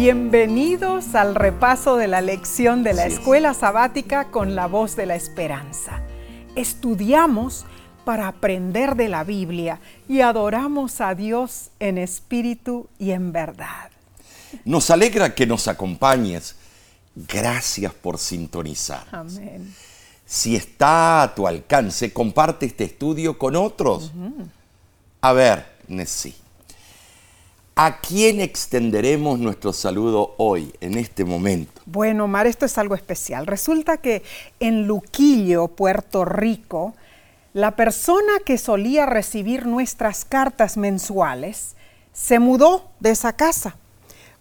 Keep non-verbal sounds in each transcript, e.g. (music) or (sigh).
Bienvenidos al repaso de la lección de la escuela sabática con la voz de la esperanza. Estudiamos para aprender de la Biblia y adoramos a Dios en espíritu y en verdad. Nos alegra que nos acompañes. Gracias por sintonizar. Amén. Si está a tu alcance, comparte este estudio con otros. A ver, Nessie, ¿a quién extenderemos nuestro saludo hoy, en este momento? Bueno, Omar, esto es algo especial. Resulta que en Luquillo, Puerto Rico, la persona que solía recibir nuestras cartas mensuales se mudó de esa casa.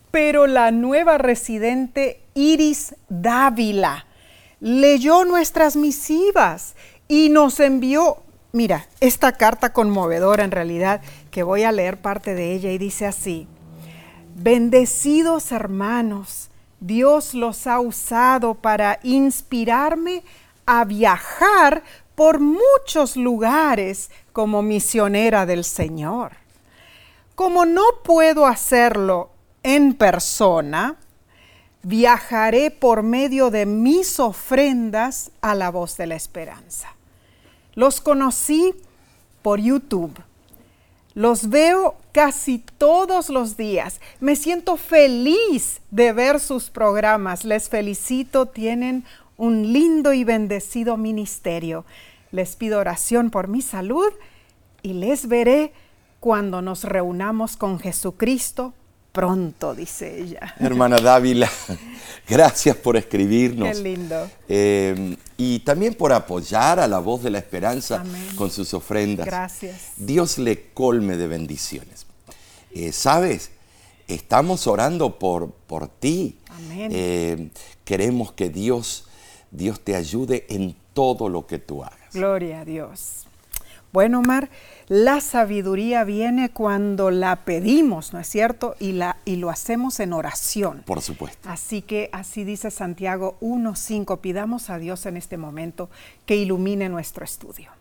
Pero la nueva residente Iris Dávila leyó nuestras misivas y nos envió, mira, esta carta conmovedora en realidad, que voy a leer parte de ella y dice así, bendecidos hermanos, Dios los ha usado para inspirarme a viajar por muchos lugares como misionera del Señor. Como no puedo hacerlo en persona, viajaré por medio de mis ofrendas a la voz de la esperanza. Los conocí por YouTube. Los veo casi todos los días. Me siento feliz de ver sus programas. Les felicito, tienen un lindo y bendecido ministerio. Les pido oración por mi salud y les veré cuando nos reunamos con Jesucristo pronto, dice ella. Hermana Dávila, (laughs) gracias por escribirnos. Qué lindo. Eh, y también por apoyar a la voz de la esperanza Amén. con sus ofrendas. Gracias. Dios le colme de bendiciones. Eh, ¿Sabes? Estamos orando por, por ti. Amén. Eh, queremos que Dios, Dios te ayude en todo lo que tú hagas. Gloria a Dios. Bueno, Omar, la sabiduría viene cuando la pedimos, ¿no es cierto? Y, la, y lo hacemos en oración. Por supuesto. Así que así dice Santiago 1.5, pidamos a Dios en este momento que ilumine nuestro estudio.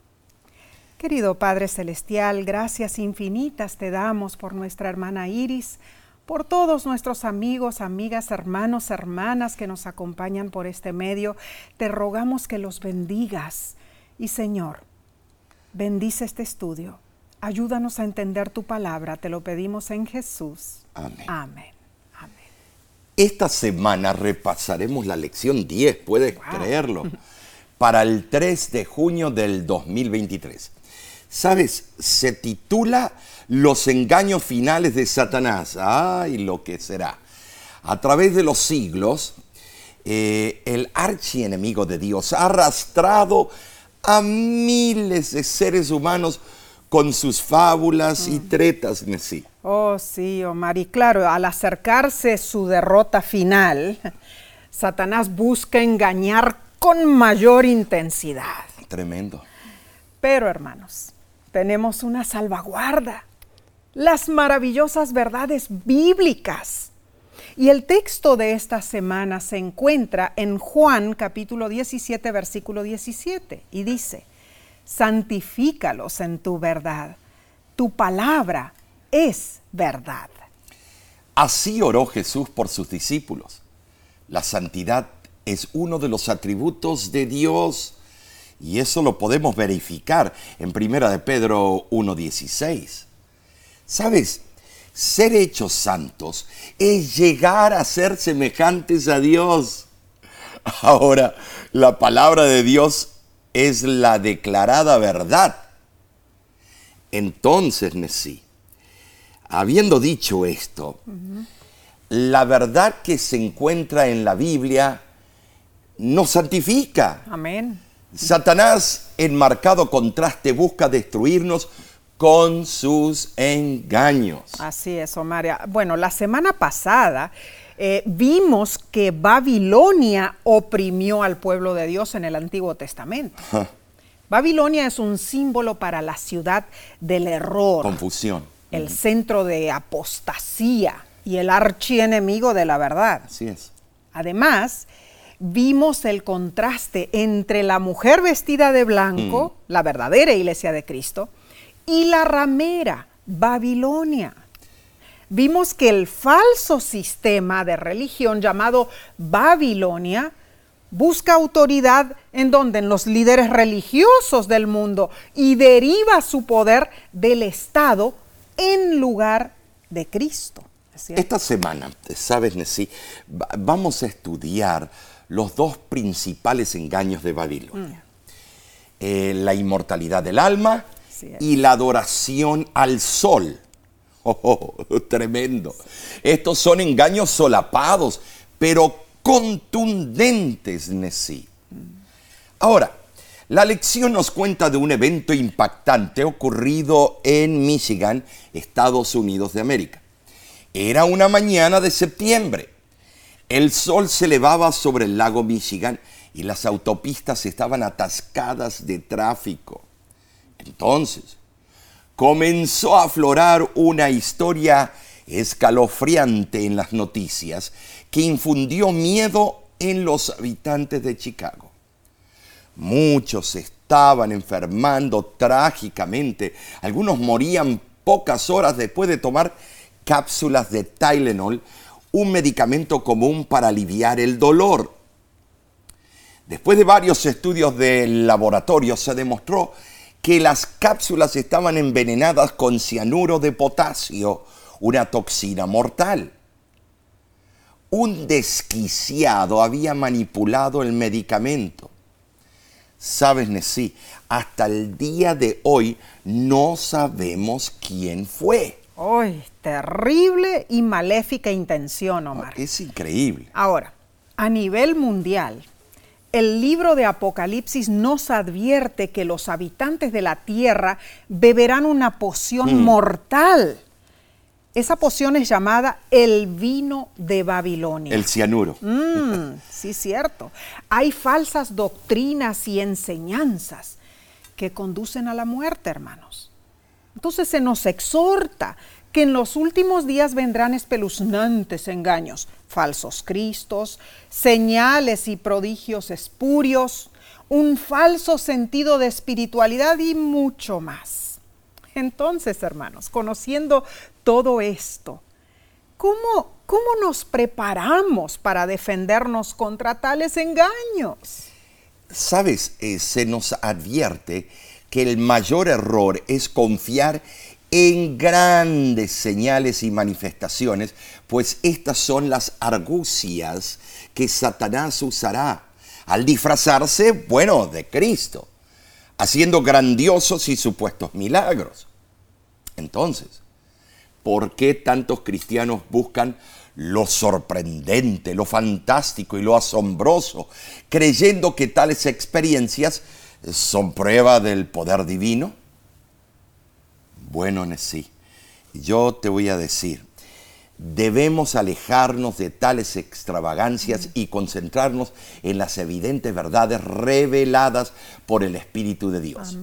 Querido Padre Celestial, gracias infinitas te damos por nuestra hermana Iris, por todos nuestros amigos, amigas, hermanos, hermanas que nos acompañan por este medio. Te rogamos que los bendigas. Y Señor, bendice este estudio. Ayúdanos a entender tu palabra. Te lo pedimos en Jesús. Amén. Amén. Amén. Esta semana repasaremos la lección 10, puedes Wow. creerlo, (laughs) para el 3 de junio del 2023. ¿Sabes? Se titula Los engaños finales de Satanás. ¡Ay, lo que será! A través de los siglos, eh, el archienemigo de Dios ha arrastrado a miles de seres humanos con sus fábulas y tretas, Messi. Oh, sí, Omar. Y claro, al acercarse su derrota final, (laughs) Satanás busca engañar con mayor intensidad. Tremendo. Pero, hermanos, tenemos una salvaguarda, las maravillosas verdades bíblicas. Y el texto de esta semana se encuentra en Juan capítulo 17, versículo 17, y dice, santifícalos en tu verdad, tu palabra es verdad. Así oró Jesús por sus discípulos. La santidad es uno de los atributos de Dios y eso lo podemos verificar en Primera de Pedro 1:16. ¿Sabes? Ser hechos santos es llegar a ser semejantes a Dios. (laughs) Ahora, la palabra de Dios es la declarada verdad. Entonces, Nesí, habiendo dicho esto, la verdad que se encuentra en la Biblia nos santifica. Amén. Satanás, en marcado contraste, busca destruirnos con sus engaños. Así es, Omar. Bueno, la semana pasada eh, vimos que Babilonia oprimió al pueblo de Dios en el Antiguo Testamento. Babilonia es un símbolo para la ciudad del error, Confusión. el centro de apostasía y el archienemigo de la verdad. Así es. Además, vimos el contraste entre la mujer vestida de blanco, la verdadera iglesia de Cristo, y la ramera, Babilonia. vimos que el falso sistema de religión llamado Babilonia busca autoridad en donde en los líderes religiosos del mundo y deriva su poder del Estado en lugar de Cristo. Esta semana, sabes, Nessie, vamos a estudiar los dos principales engaños de Babilonia. Mm. Eh, la inmortalidad del alma y la adoración al sol. (laughs) Oh, tremendo. Estos son engaños solapados, pero contundentes, Nessie. Ahora, la lección nos cuenta de un evento impactante ocurrido en Michigan, Estados Unidos de América. Era una mañana de septiembre. El sol se elevaba sobre el lago Michigan y las autopistas estaban atascadas de tráfico. Entonces, comenzó a aflorar una historia escalofriante en las noticias que infundió miedo en los habitantes de Chicago. Muchos estaban enfermando trágicamente, algunos morían pocas horas después de tomar cápsulas de Tylenol, un medicamento común para aliviar el dolor. Después de varios estudios de laboratorio se demostró que las cápsulas estaban envenenadas con cianuro de potasio, una toxina mortal. Un desquiciado había manipulado el medicamento. Sabes, Nessie, hasta el día de hoy no sabemos quién fue. ¡Ay! Terrible y maléfica intención, Omar. Es increíble. Ahora, a nivel mundial, el libro de Apocalipsis nos advierte que los habitantes de la tierra beberán una poción mm. mortal. Esa poción es llamada el vino de Babilonia. El cianuro. Mm, sí, cierto. Hay falsas doctrinas y enseñanzas que conducen a la muerte, hermanos. Entonces se nos exhorta que en los últimos días vendrán espeluznantes engaños, falsos cristos, señales y prodigios espurios, un falso sentido de espiritualidad y mucho más. Entonces, hermanos, conociendo todo esto, ¿cómo, cómo nos preparamos para defendernos contra tales engaños? Sabes, eh, se nos advierte que el mayor error es confiar en grandes señales y manifestaciones, pues estas son las argucias que Satanás usará al disfrazarse, bueno, de Cristo, haciendo grandiosos y supuestos milagros. Entonces, ¿por qué tantos cristianos buscan lo sorprendente, lo fantástico y lo asombroso, creyendo que tales experiencias son prueba del poder divino? Bueno, sí, yo te voy a decir, debemos alejarnos de tales extravagancias y concentrarnos en las evidentes verdades reveladas por el Espíritu de Dios.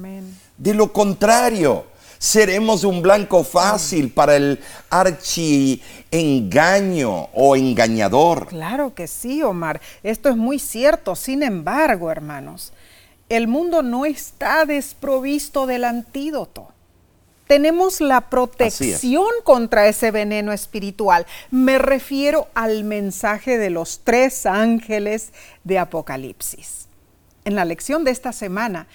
De lo contrario, seremos un blanco fácil para el archi engaño o engañador. Claro que sí, Omar. Esto es muy cierto. Sin embargo, hermanos, el mundo no está desprovisto del antídoto tenemos la protección contra ese veneno espiritual. Me refiero al mensaje de los tres ángeles de Apocalipsis. En la lección de esta semana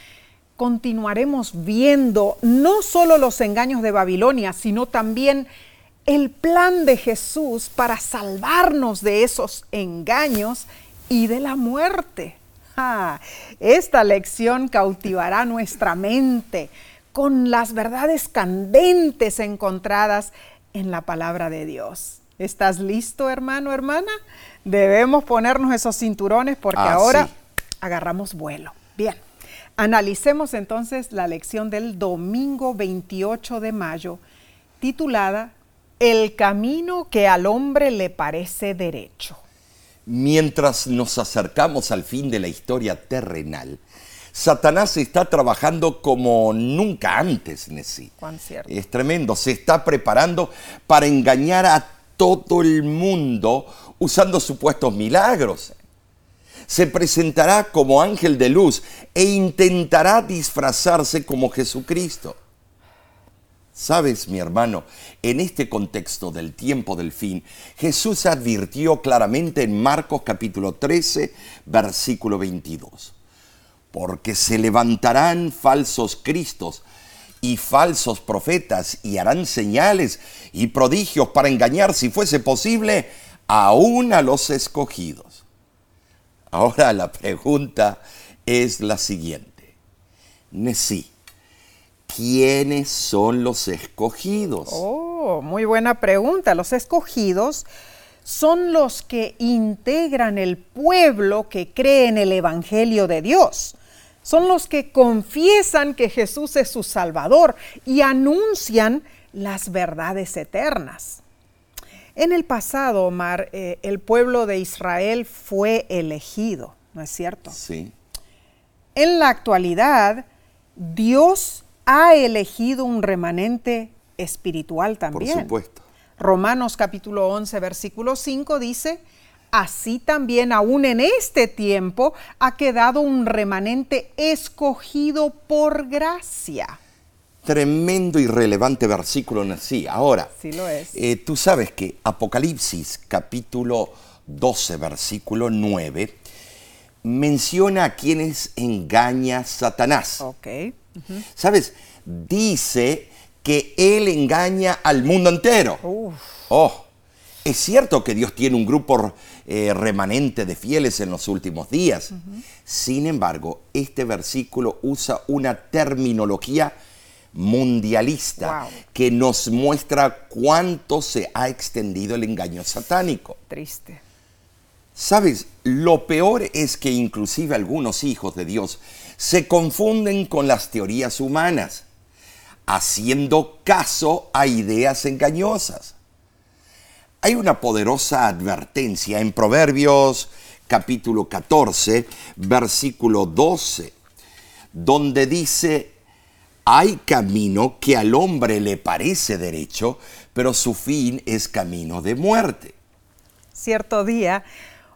continuaremos viendo no solo los engaños de Babilonia, sino también el plan de Jesús para salvarnos de esos engaños y de la muerte. Ah, esta lección cautivará nuestra mente con las verdades candentes encontradas en la palabra de Dios. ¿Estás listo, hermano, hermana? Debemos ponernos esos cinturones porque ah, ahora agarramos vuelo. Bien, analicemos entonces la lección del domingo 28 de mayo, titulada El camino que al hombre le parece derecho. Mientras nos acercamos al fin de la historia terrenal, Satanás está trabajando como nunca antes, Nessie. Es tremendo, se está preparando para engañar a todo el mundo usando supuestos milagros. Se presentará como ángel de luz e intentará disfrazarse como Jesucristo. Sabes, mi hermano, en este contexto del tiempo del fin, Jesús advirtió claramente en Marcos capítulo 13, versículo 22, porque se levantarán falsos cristos y falsos profetas y harán señales y prodigios para engañar, si fuese posible, aún a los escogidos. Ahora la pregunta es la siguiente. Nesí, ¿quiénes son los escogidos? Oh, muy buena pregunta. Los escogidos son los que integran el pueblo que cree en el Evangelio de Dios. Son los que confiesan que Jesús es su Salvador y anuncian las verdades eternas. En el pasado, Omar, eh, el pueblo de Israel fue elegido, ¿no es cierto? Sí. En la actualidad, Dios ha elegido un remanente espiritual también. Por supuesto. Romanos capítulo 11, versículo 5 dice, así también aún en este tiempo ha quedado un remanente escogido por gracia. Tremendo y relevante versículo en sí. Ahora, Sí lo es. eh, tú sabes que Apocalipsis capítulo 12, versículo 9, menciona a quienes engaña Satanás. Ok. ¿Sabes? Dice que él engaña al mundo entero. Uf. Oh, es cierto que Dios tiene un grupo eh, remanente de fieles en los últimos días. Sin embargo, este versículo usa una terminología mundialista Wow. que nos muestra cuánto se ha extendido el engaño satánico. Triste. Sabes, lo peor es que inclusive algunos hijos de Dios se confunden con las teorías humanas, haciendo caso a ideas engañosas. Hay una poderosa advertencia en Proverbios capítulo 14, versículo 12, donde dice, hay camino que al hombre le parece derecho, pero su fin es camino de muerte. Cierto día,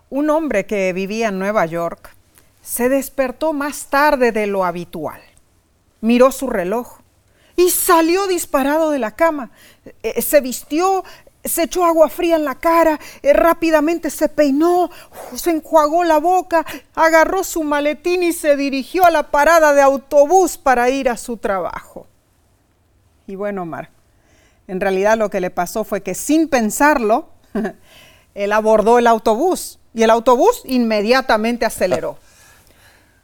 un hombre que vivía en Nueva York se despertó más tarde de lo habitual. Miró su reloj y salió disparado de la cama. Eh, se vistió, se echó agua fría en la cara, eh, rápidamente se peinó, se enjuagó la boca, agarró su maletín y se dirigió a la parada de autobús para ir a su trabajo. Y bueno, Omar, en realidad lo que le pasó fue que sin pensarlo, (laughs) él abordó el autobús y el autobús inmediatamente aceleró.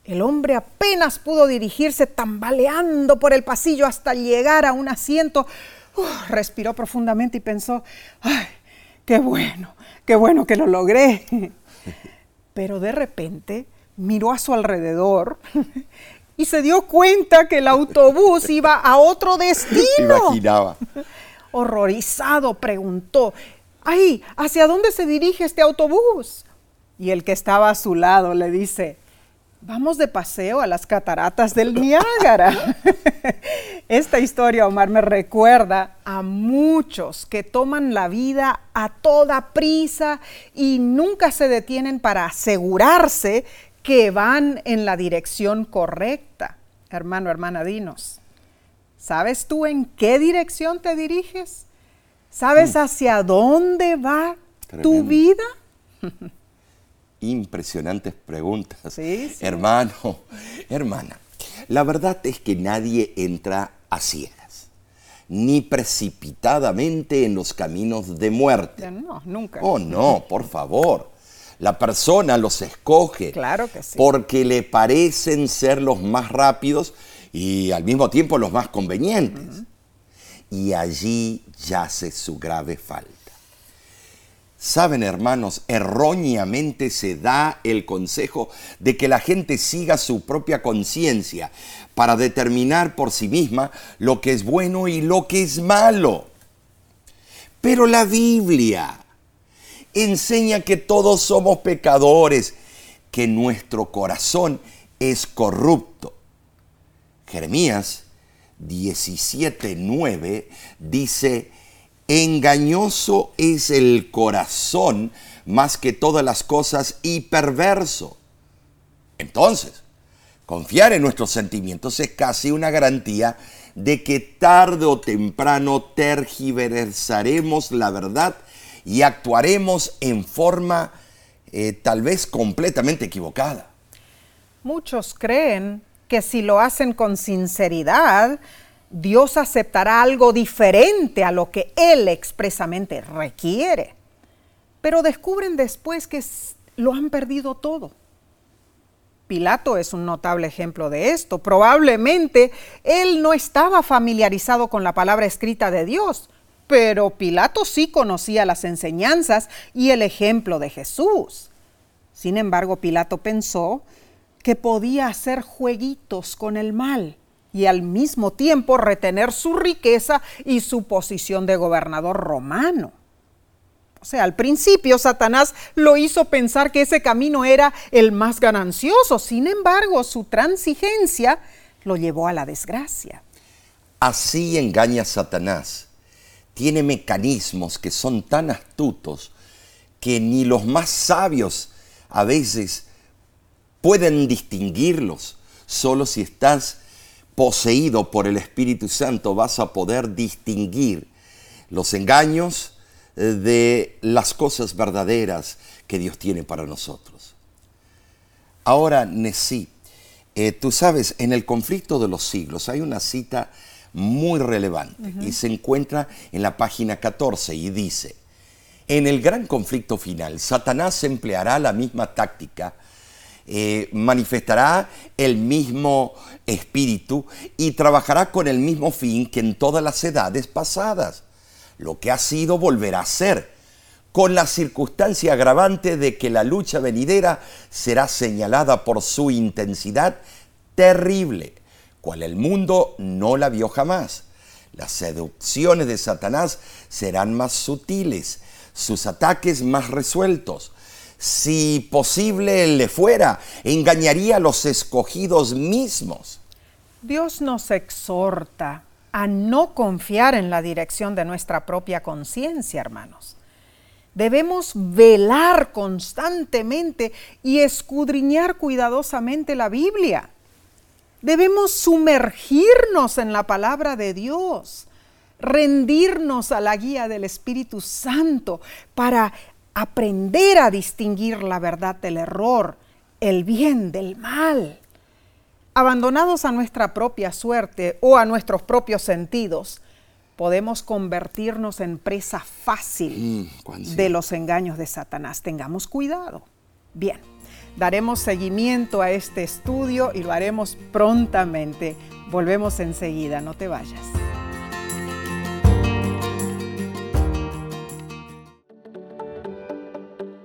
El hombre apenas pudo dirigirse tambaleando por el pasillo hasta llegar a un asiento. Uf, respiró profundamente y pensó, ay, qué bueno, qué bueno que lo logré. (laughs) Pero de repente miró a su alrededor y se dio cuenta que el autobús iba a otro destino. Imaginaba. Horrorizado preguntó, ¡ay! ¿Hacia dónde se dirige este autobús? Y el que estaba a su lado le dice, vamos de paseo a las cataratas del Niágara. (laughs) Esta historia, Omar, me recuerda a muchos que toman la vida a toda prisa y nunca se detienen para asegurarse que van en la dirección correcta. Hermano, hermana, dinos. ¿Sabes tú en qué dirección te diriges? ¿Sabes hacia dónde va tu vida? (laughs) Impresionantes preguntas. Sí, sí. Hermano, hermana, la verdad es que nadie entra a ciegas, ni precipitadamente en los caminos de muerte. No, nunca. Oh, no, por favor. La persona los escoge Claro que sí. porque le parecen ser los más rápidos y al mismo tiempo los más convenientes. Y allí yace su grave falta. Saben, hermanos, erróneamente se da el consejo de que la gente siga su propia conciencia para determinar por sí misma lo que es bueno y lo que es malo. Pero la Biblia enseña que todos somos pecadores, que nuestro corazón es corrupto. Jeremías 17:9 dice, engañoso es el corazón más que todas las cosas y perverso. Entonces, confiar en nuestros sentimientos es casi una garantía de que tarde o temprano tergiversaremos la verdad y actuaremos en forma eh, tal vez completamente equivocada. Muchos creen que si lo hacen con sinceridad, Dios aceptará algo diferente a lo que Él expresamente requiere. Pero descubren después que lo han perdido todo. Pilato es un notable ejemplo de esto. Probablemente él no estaba familiarizado con la palabra escrita de Dios, pero Pilato sí conocía las enseñanzas y el ejemplo de Jesús. Sin embargo, Pilato pensó que podía hacer jueguitos con el mal y al mismo tiempo retener su riqueza y su posición de gobernador romano. O sea, al principio Satanás lo hizo pensar que ese camino era el más ganancioso, sin embargo su transigencia lo llevó a la desgracia. Así engaña Satanás. Tiene mecanismos que son tan astutos que ni los más sabios a veces pueden distinguirlos. Solo si estás poseído por el Espíritu Santo vas a poder distinguir los engaños, de las cosas verdaderas que Dios tiene para nosotros. Ahora, Nesí, eh, tú sabes, en el conflicto de los siglos hay una cita muy relevante y se encuentra en la página 14 y dice, en el gran conflicto final, Satanás empleará la misma táctica, eh, manifestará el mismo espíritu y trabajará con el mismo fin que en todas las edades pasadas lo que ha sido volverá a ser, con la circunstancia agravante de que la lucha venidera será señalada por su intensidad terrible, cual el mundo no la vio jamás. Las seducciones de Satanás serán más sutiles, sus ataques más resueltos. Si posible le fuera, engañaría a los escogidos mismos. Dios nos exhorta a no confiar en la dirección de nuestra propia conciencia, hermanos. Debemos velar constantemente y escudriñar cuidadosamente la Biblia. Debemos sumergirnos en la palabra de Dios, rendirnos a la guía del Espíritu Santo para aprender a distinguir la verdad del error, el bien del mal abandonados a nuestra propia suerte o a nuestros propios sentidos, podemos convertirnos en presa fácil mm, de los engaños de Satanás. Tengamos cuidado. Bien, daremos seguimiento a este estudio y lo haremos prontamente. Volvemos enseguida, no te vayas.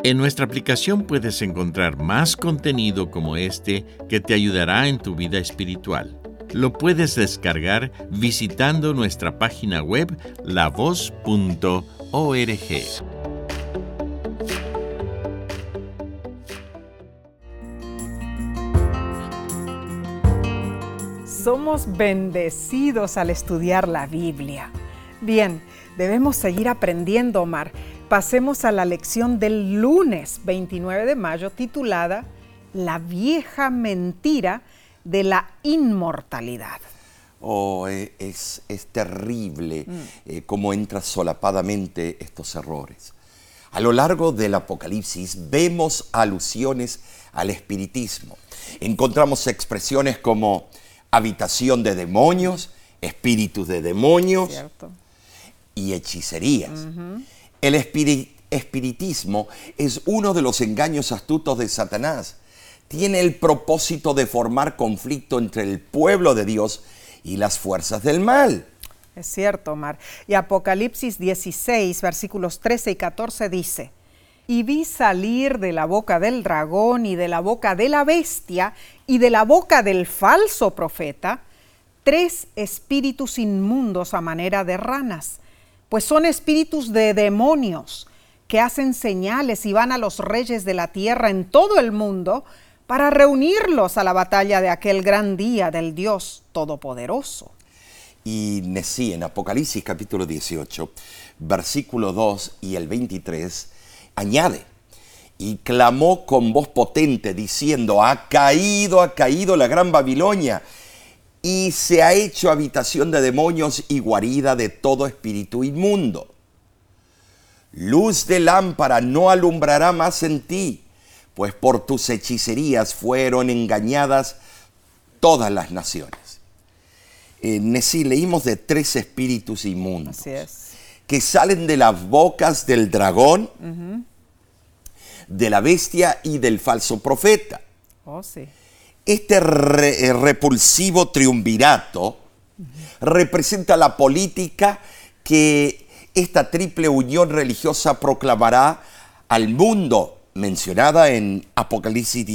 En nuestra aplicación puedes encontrar más contenido como este que te ayudará en tu vida espiritual. Lo puedes descargar visitando nuestra página web lavoz.org. Somos bendecidos al estudiar la Biblia. Bien, debemos seguir aprendiendo, Omar pasemos a la lección del lunes 29 de mayo titulada La vieja mentira de la inmortalidad. Oh, eh, es, es terrible mm. eh, cómo entran solapadamente estos errores. A lo largo del Apocalipsis vemos alusiones al espiritismo. Encontramos expresiones como habitación de demonios, espíritus de demonios y hechicerías. El espiritismo es uno de los engaños astutos de Satanás. Tiene el propósito de formar conflicto entre el pueblo de Dios y las fuerzas del mal. Es cierto, Omar. Y Apocalipsis 16, versículos 13 y 14 dice, y vi salir de la boca del dragón y de la boca de la bestia y de la boca del falso profeta tres espíritus inmundos a manera de ranas pues son espíritus de demonios que hacen señales y van a los reyes de la tierra en todo el mundo para reunirlos a la batalla de aquel gran día del Dios Todopoderoso. Y Nesí en Apocalipsis capítulo 18, versículo 2 y el 23, añade, y clamó con voz potente diciendo, ha caído, ha caído la gran Babilonia, y se ha hecho habitación de demonios y guarida de todo espíritu inmundo. Luz de lámpara no alumbrará más en ti, pues por tus hechicerías fueron engañadas todas las naciones. En Nesí leímos de tres espíritus inmundos que salen de las bocas del dragón, de la bestia y del falso profeta. Oh, sí. Este eh, repulsivo triunvirato representa la política que esta triple unión religiosa proclamará al mundo, mencionada en Apocalipsis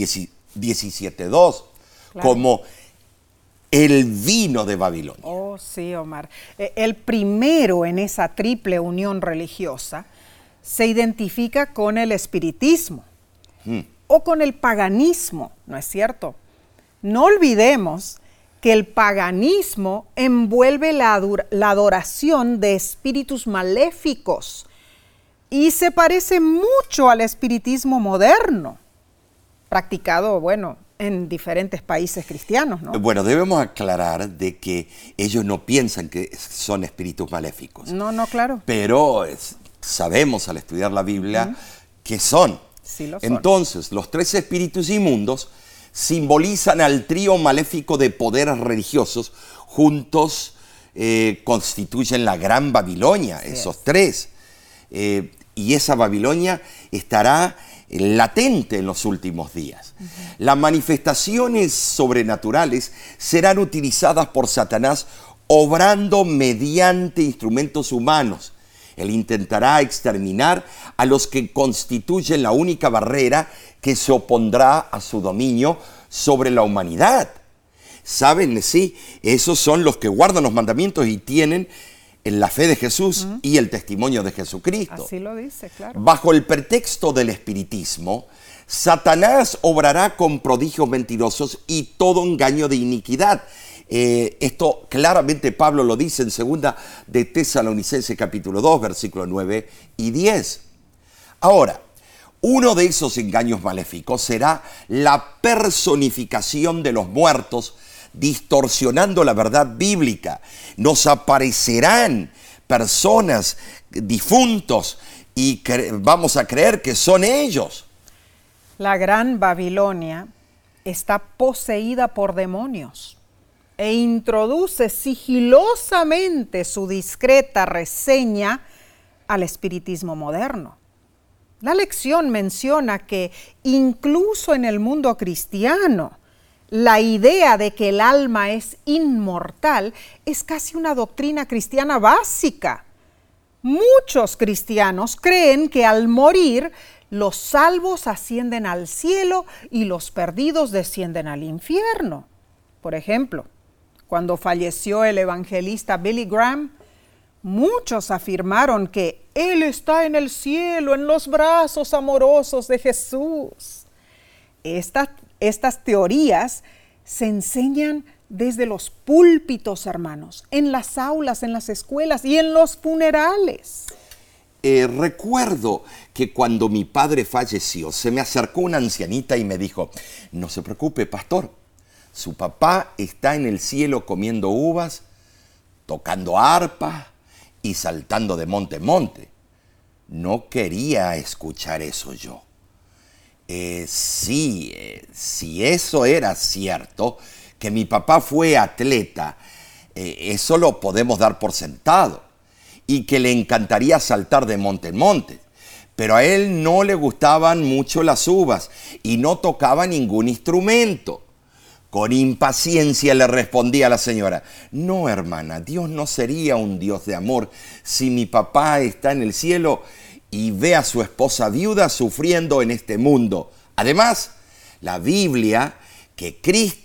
17.2, como el vino de Babilonia. Oh, sí, Omar. E, el primero en esa triple unión religiosa se identifica con el espiritismo hmm. o con el paganismo, ¿no es cierto? No olvidemos que el paganismo envuelve la, adoración de espíritus maléficos y se parece mucho al espiritismo moderno, practicado, bueno, en diferentes países cristianos, ¿no? Bueno, debemos aclarar de que ellos no piensan que son espíritus maléficos. No, no, claro. Pero sabemos al estudiar la Biblia que son. Sí, lo son. Entonces, los tres espíritus inmundos simbolizan al trío maléfico de poderes religiosos, juntos eh, constituyen la gran Babilonia, esos tres. Eh, y esa Babilonia estará latente en los últimos días. Las manifestaciones sobrenaturales serán utilizadas por Satanás obrando mediante instrumentos humanos. Él intentará exterminar a los que constituyen la única barrera que se opondrá a su dominio sobre la humanidad. ¿Saben? Sí, esos son los que guardan los mandamientos y tienen la fe de Jesús y el testimonio de Jesucristo. Así lo dice, claro. Bajo el pretexto del espiritismo, Satanás obrará con prodigios mentirosos y todo engaño de iniquidad. Eh, esto claramente Pablo lo dice en segunda de Tesalonicense capítulo 2, versículos 9 y 10. Ahora, uno de esos engaños maléficos será la personificación de los muertos, distorsionando la verdad bíblica. Nos aparecerán personas difuntos y vamos a creer que son ellos. La gran Babilonia está poseída por demonios e introduce sigilosamente su discreta reseña al espiritismo moderno. La lección menciona que incluso en el mundo cristiano, la idea de que el alma es inmortal es casi una doctrina cristiana básica. Muchos cristianos creen que al morir los salvos ascienden al cielo y los perdidos descienden al infierno. Por ejemplo, cuando falleció el evangelista Billy Graham, muchos afirmaron que Él está en el cielo, en los brazos amorosos de Jesús. Estas, estas teorías se enseñan desde los púlpitos, hermanos, en las aulas, en las escuelas y en los funerales. Eh, recuerdo que cuando mi padre falleció, se me acercó una ancianita y me dijo, no se preocupe, pastor, su papá está en el cielo comiendo uvas, tocando arpa y saltando de monte en monte. No quería escuchar eso yo. Eh, sí, eh, si eso era cierto, que mi papá fue atleta, eso lo podemos dar por sentado y que le encantaría saltar de monte en monte. Pero a él no le gustaban mucho las uvas y no tocaba ningún instrumento. Con impaciencia le respondía la señora, no hermana, Dios no sería un Dios de amor si mi papá está en el cielo y ve a su esposa viuda sufriendo en este mundo. Además, la Biblia que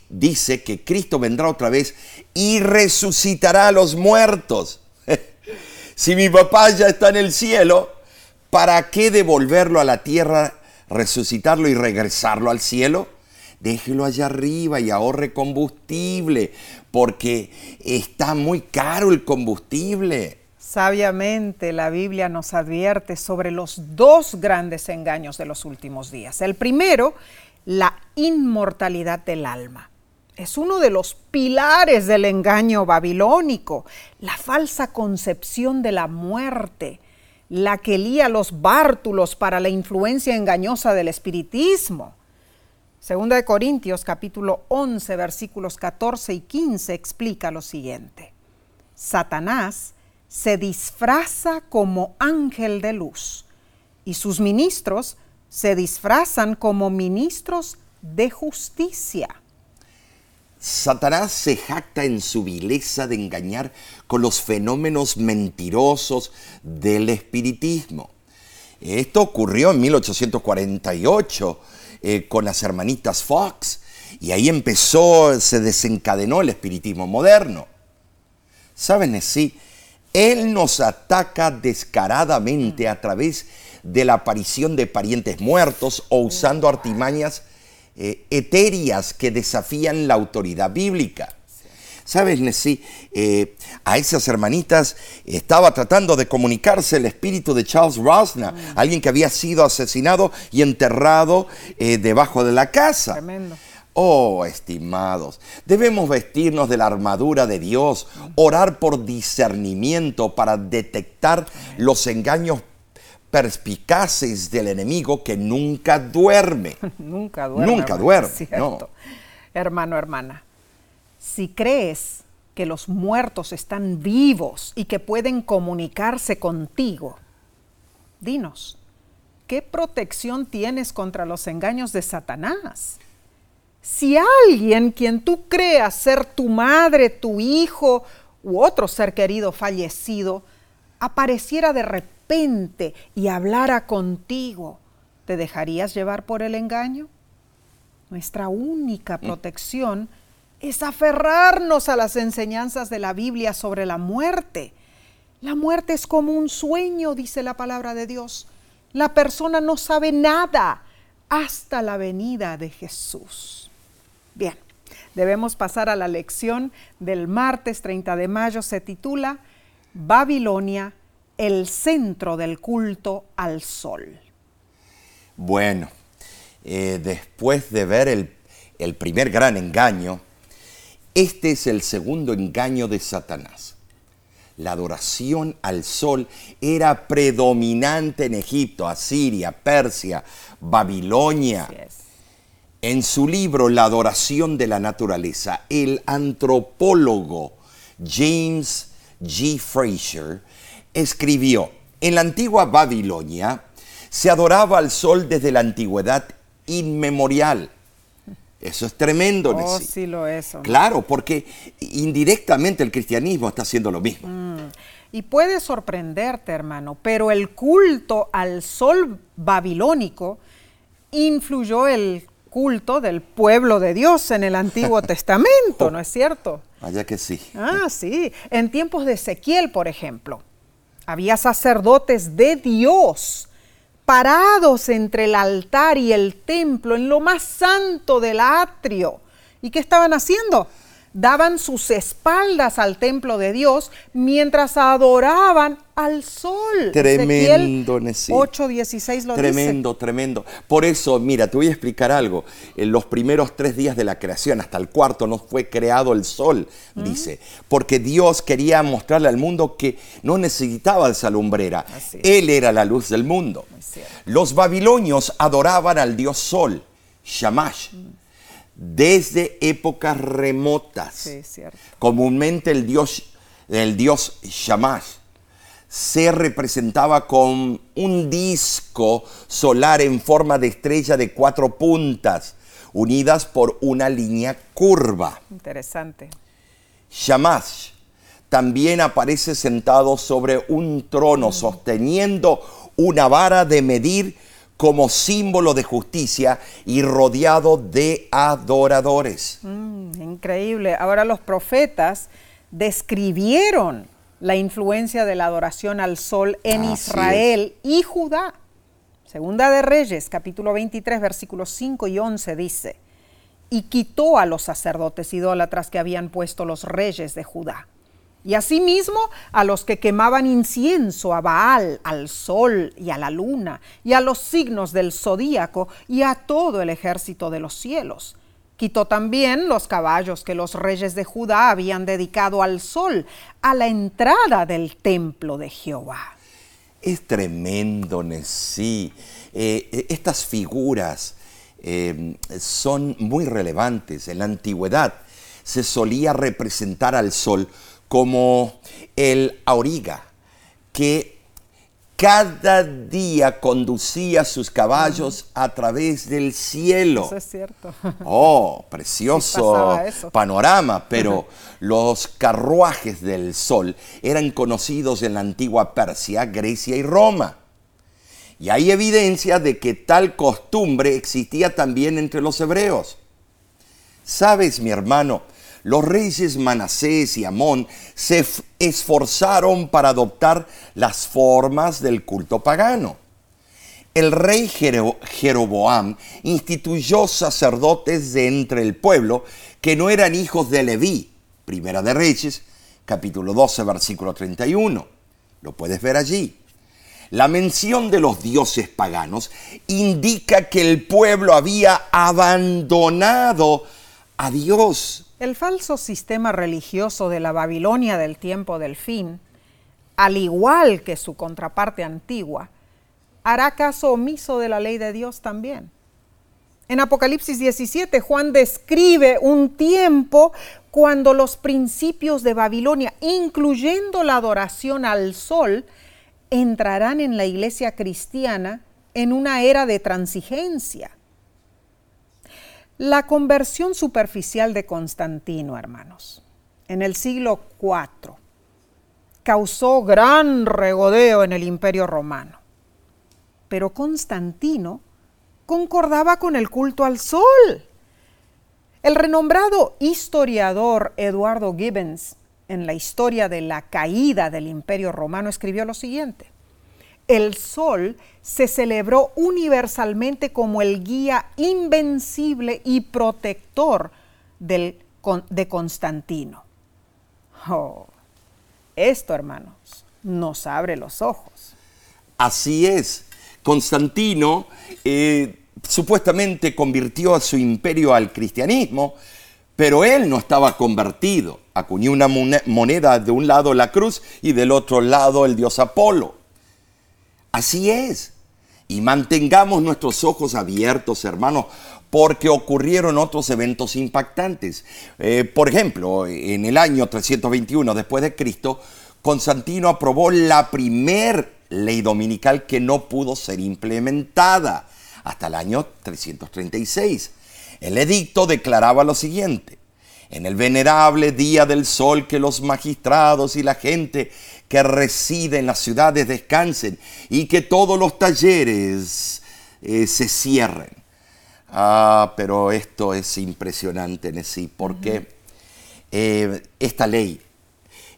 dice que Cristo vendrá otra vez y resucitará a los muertos. (laughs) Si mi papá ya está en el cielo, ¿para qué devolverlo a la tierra, resucitarlo y regresarlo al cielo? Déjelo allá arriba y ahorre combustible, porque está muy caro el combustible. Sabiamente la Biblia nos advierte sobre los dos grandes engaños de los últimos días. El primero, la inmortalidad del alma. Es uno de los pilares del engaño babilónico, la falsa concepción de la muerte, la que lía los bártulos para la influencia engañosa del espiritismo. Segunda de Corintios capítulo 11 versículos 14 y 15 explica lo siguiente. Satanás se disfraza como ángel de luz y sus ministros se disfrazan como ministros de justicia. Satanás se jacta en su vileza de engañar con los fenómenos mentirosos del espiritismo. Esto ocurrió en 1848 eh, con las hermanitas Fox y ahí empezó, se desencadenó el espiritismo moderno. ¿Saben? Sí, él nos ataca descaradamente a través de la aparición de parientes muertos o usando artimañas eh, etéreas que desafían la autoridad bíblica. ¿Sabes, Nessie? Eh, a esas hermanitas estaba tratando de comunicarse el espíritu de Charles Rosner, mm. alguien que había sido asesinado y enterrado eh, debajo de la casa. Tremendo. Oh, estimados, debemos vestirnos de la armadura de Dios, orar por discernimiento para detectar los engaños perspicaces del enemigo que nunca duerme. (laughs) nunca duerme. Nunca duerme. (laughs) Hermano, hermana, si crees que los muertos están vivos y que pueden comunicarse contigo, dinos, ¿qué protección tienes contra los engaños de Satanás? Si alguien quien tú creas ser tu madre, tu hijo u otro ser querido fallecido, apareciera de repente y hablara contigo, ¿te dejarías llevar por el engaño? Nuestra única mm. Es aferrarnos a las enseñanzas de la Biblia sobre la muerte. La muerte es como un sueño, dice la palabra de Dios. La persona no sabe nada hasta la venida de Jesús. Bien, debemos pasar a la lección del martes 30 de mayo. Se titula Babilonia, el centro del culto al sol. Bueno, eh, después de ver el, el primer gran engaño, este es el segundo engaño de Satanás. La adoración al sol era predominante en Egipto, Asiria, Persia, Babilonia. En su libro La adoración de la naturaleza, el antropólogo James G. Fraser escribió, en la antigua Babilonia se adoraba al sol desde la antigüedad inmemorial. Eso es tremendo. Oh, sí lo es. Claro, porque indirectamente el cristianismo está haciendo lo mismo. Mm. Y puede sorprenderte, hermano, pero el culto al sol babilónico influyó el culto del pueblo de Dios en el Antiguo (laughs) Testamento, ¿no es cierto? Vaya que sí. Ah, sí. En tiempos de Ezequiel, por ejemplo, había sacerdotes de Dios parados entre el altar y el templo, en lo más santo del atrio. ¿Y qué estaban haciendo? Daban sus espaldas al templo de Dios mientras adoraban al sol. Tremendo, 8.16 lo Tremendo, tremendo. Por eso, mira, te voy a explicar algo. En los primeros tres días de la creación, hasta el cuarto, no fue creado el sol, dice. Porque Dios quería mostrarle al mundo que no necesitaba esa lumbrera. Él era la luz del mundo. Los babilonios adoraban al dios sol, Shamash. Desde épocas remotas. Comúnmente el dios, el dios Shamash se representaba con un disco solar en forma de estrella de cuatro puntas, unidas por una línea curva. Interesante. Shamash también aparece sentado sobre un trono, mm. sosteniendo una vara de medir como símbolo de justicia y rodeado de adoradores. Mm, increíble. Ahora los profetas describieron la influencia de la adoración al sol en Israel y Judá. Segunda de Reyes, capítulo 23, versículos 5 y 11 dice, y quitó a los sacerdotes idólatras que habían puesto los reyes de Judá y asimismo a los que quemaban incienso a Baal, al sol y a la luna, y a los signos del zodíaco y a todo el ejército de los cielos. Quitó también los caballos que los reyes de Judá habían dedicado al sol a la entrada del templo de Jehová. Es tremendo, Nesí. Eh, eh, estas figuras eh, son muy relevantes. En la antigüedad se solía representar al sol como el auriga, que cada día conducía sus caballos a través del cielo. Eso es cierto. Oh, (laughs) precioso panorama, pero los carruajes del sol eran conocidos en la antigua Persia, Grecia y Roma. Y hay evidencia de que tal costumbre existía también entre los hebreos. Sabes, mi hermano, los reyes Manasés y Amón se esforzaron para adoptar las formas del culto pagano. El rey Jeroboam instituyó sacerdotes de entre el pueblo que no eran hijos de Leví. Primera de Reyes, capítulo 12, versículo 31. Lo puedes ver allí. La mención de los dioses paganos indica que el pueblo había abandonado a Dios el falso sistema religioso de la Babilonia del tiempo del fin, al igual que su contraparte antigua, hará caso omiso de la ley de Dios también. En Apocalipsis 17, Juan describe un tiempo cuando los principios de Babilonia, incluyendo la adoración al sol, entrarán en la iglesia cristiana en una era de transigencia la conversión superficial de Constantino, hermanos, en el siglo IV, causó gran regodeo en el imperio romano. Pero Constantino concordaba con el culto al sol. El renombrado historiador Eduardo Gibbons, en la historia de la caída del imperio romano, escribió lo siguiente el sol se celebró universalmente como el guía invencible y protector del, de Constantino. Oh, esto, hermanos, nos abre los ojos. Así es. Constantino eh, supuestamente convirtió a su imperio al cristianismo, pero él no estaba convertido. Acuñó una moneda de un lado la cruz y del otro lado el dios Apolo. Así es. Y mantengamos nuestros ojos abiertos, hermanos, porque ocurrieron otros eventos impactantes. Eh, por ejemplo, en el año 321 después de Cristo, Constantino aprobó la primer ley dominical que no pudo ser implementada hasta el año 336. El edicto declaraba lo siguiente. En el venerable día del sol que los magistrados y la gente que reside en las ciudades descansen y que todos los talleres eh, se cierren. Ah, pero esto es impresionante sí, porque eh, esta ley,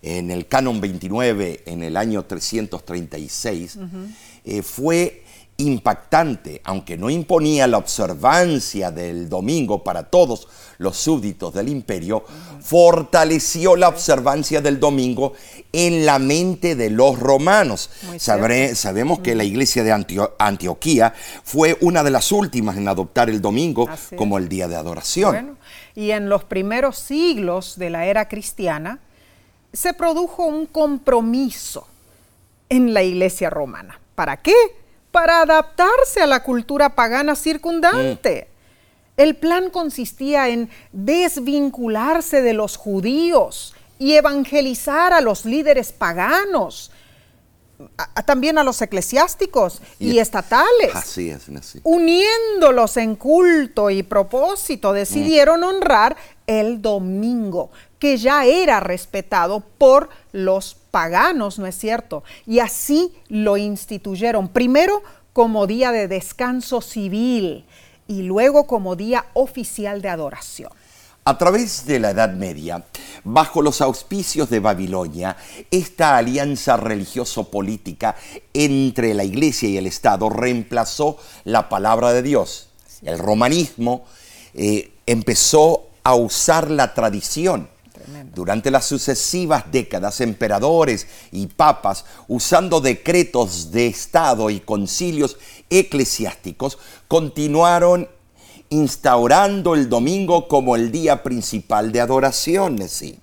en el canon 29, en el año 336, eh, fue impactante, aunque no imponía la observancia del domingo para todos los súbditos del imperio, fortaleció la observancia del domingo en la mente de los romanos. sabemos que la iglesia de Antioquía fue una de las últimas en adoptar el domingo como el día de adoración. y en los primeros siglos de la era cristiana se produjo un compromiso en la iglesia romana. ¿Para qué? Para adaptarse a la cultura pagana circundante. Mm. El plan consistía en desvincularse de los judíos y evangelizar a los líderes paganos, también a los eclesiásticos y, estatales. Así es, así. Uniéndolos en culto y propósito, decidieron honrar el domingo, que ya era respetado por los paganos, ¿no es cierto? Y así lo instituyeron, primero como día de descanso civil y luego como día oficial de adoración. A través de la Edad Media, bajo los auspicios de Babilonia, esta alianza religioso-política entre la Iglesia y el Estado reemplazó la palabra de Dios. El romanismo eh, empezó a usar la tradición durante las sucesivas décadas, emperadores y papas, usando decretos de Estado y concilios eclesiásticos, continuaron instaurando el domingo como el día principal de adoración, sí.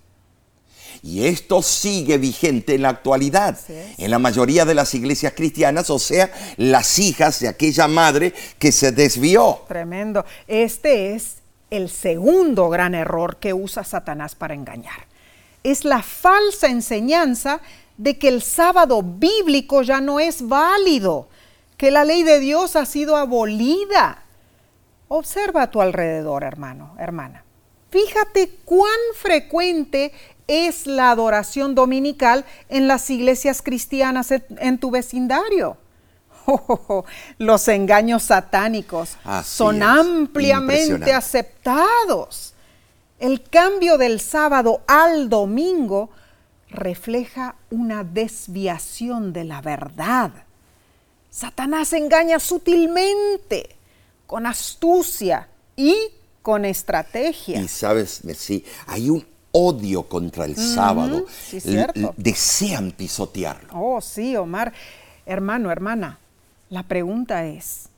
Y esto sigue vigente en la actualidad, en la mayoría de las iglesias cristianas, o sea, las hijas de aquella madre que se desvió. Tremendo. Este es el segundo gran error que usa Satanás para engañar. Es la falsa enseñanza de que el sábado bíblico ya no es válido, que la ley de Dios ha sido abolida. Observa a tu alrededor, hermano, hermana. Fíjate cuán frecuente es la adoración dominical en las iglesias cristianas en tu vecindario. (laughs) los engaños satánicos son ampliamente aceptados. El cambio del sábado al domingo refleja una desviación de la verdad. Satanás engaña sutilmente, con astucia y con estrategia. Y sabes, sí, hay un odio contra el sábado. Desean pisotearlo. Oh, sí, Omar. Hermano, hermana, la pregunta es,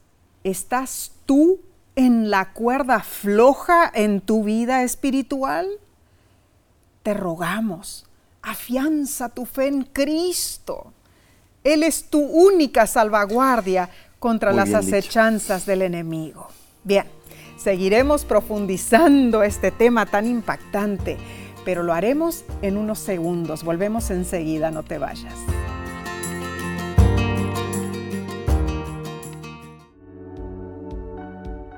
¿estás tú en la cuerda floja en tu vida espiritual? Te rogamos, afianza tu fe en Cristo. Él es tu única salvaguardia contra las acechanzas del enemigo. Bien, seguiremos profundizando este tema tan impactante pero lo haremos en unos segundos. Volvemos enseguida, no te vayas.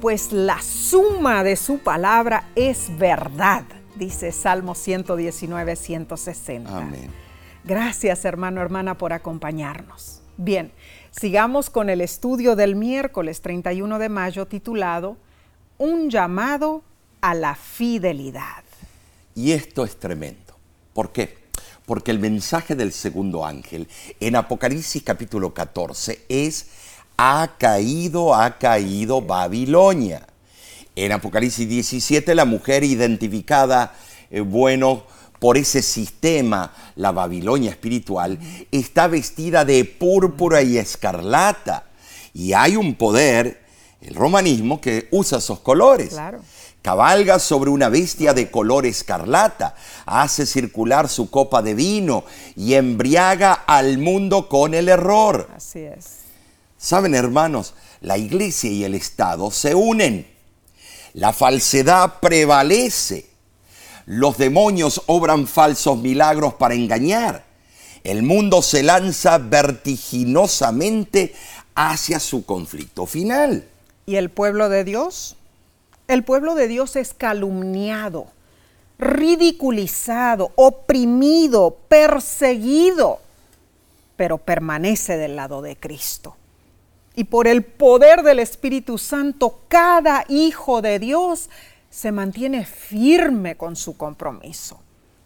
pues la suma de su palabra es verdad, dice Salmo 119, 160. Amén. Gracias hermano, hermana, por acompañarnos. Bien, sigamos con el estudio del miércoles 31 de mayo titulado Un llamado a la fidelidad. Y esto es tremendo. ¿Por qué? Porque el mensaje del segundo ángel en Apocalipsis capítulo 14 es ha caído, ha caído Babilonia. En Apocalipsis 17 la mujer identificada, eh, bueno, por ese sistema, la Babilonia espiritual, está vestida de púrpura y escarlata. Y hay un poder, el romanismo, que usa esos colores. Cabalga sobre una bestia de color escarlata, hace circular su copa de vino y embriaga al mundo con el error. Así es. Saben, hermanos, la iglesia y el Estado se unen. La falsedad prevalece. Los demonios obran falsos milagros para engañar. El mundo se lanza vertiginosamente hacia su conflicto final. ¿Y el pueblo de Dios? El pueblo de Dios es calumniado, ridiculizado, oprimido, perseguido, pero permanece del lado de Cristo. Y por el poder del Espíritu Santo, cada hijo de Dios se mantiene firme con su compromiso.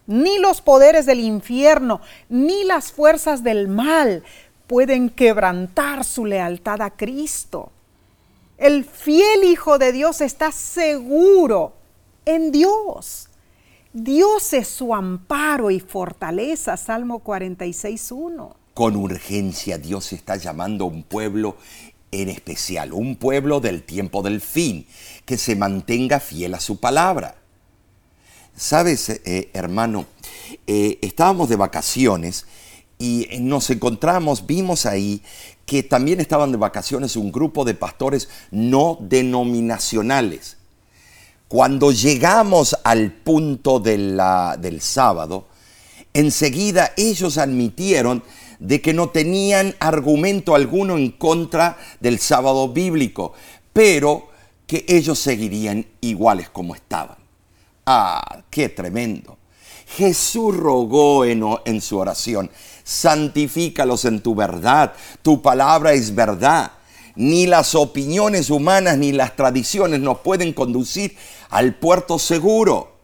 Ni los poderes del infierno, ni las fuerzas del mal pueden quebrantar su lealtad a Cristo. El fiel Hijo de Dios está seguro en Dios. Dios es su amparo y fortaleza, Salmo 46.1 con urgencia Dios está llamando a un pueblo en especial, un pueblo del tiempo del fin, que se mantenga fiel a su palabra. Sabes, eh, hermano, eh, estábamos de vacaciones y nos encontramos, vimos ahí que también estaban de vacaciones un grupo de pastores no denominacionales. Cuando llegamos al punto del sábado, enseguida ellos admitieron de que no tenían argumento alguno en contra del sábado bíblico, pero que ellos seguirían iguales como estaban. Ah, qué tremendo. Jesús rogó en, en su oración, santifícalos en tu verdad, tu palabra es verdad. Ni las opiniones humanas ni las tradiciones nos pueden conducir al puerto seguro.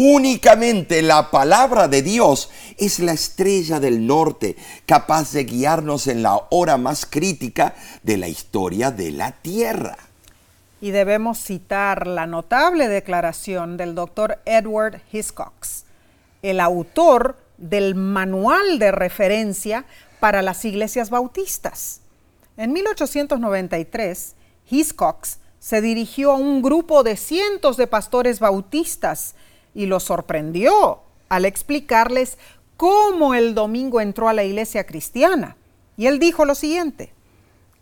Únicamente la palabra de Dios es la estrella del norte, capaz de guiarnos en la hora más crítica de la historia de la Tierra. Y debemos citar la notable declaración del doctor Edward Hiscox, el autor del manual de referencia para las iglesias bautistas. En 1893, Hiscox se dirigió a un grupo de cientos de pastores bautistas y los sorprendió al explicarles cómo el domingo entró a la iglesia cristiana. Y él dijo lo siguiente,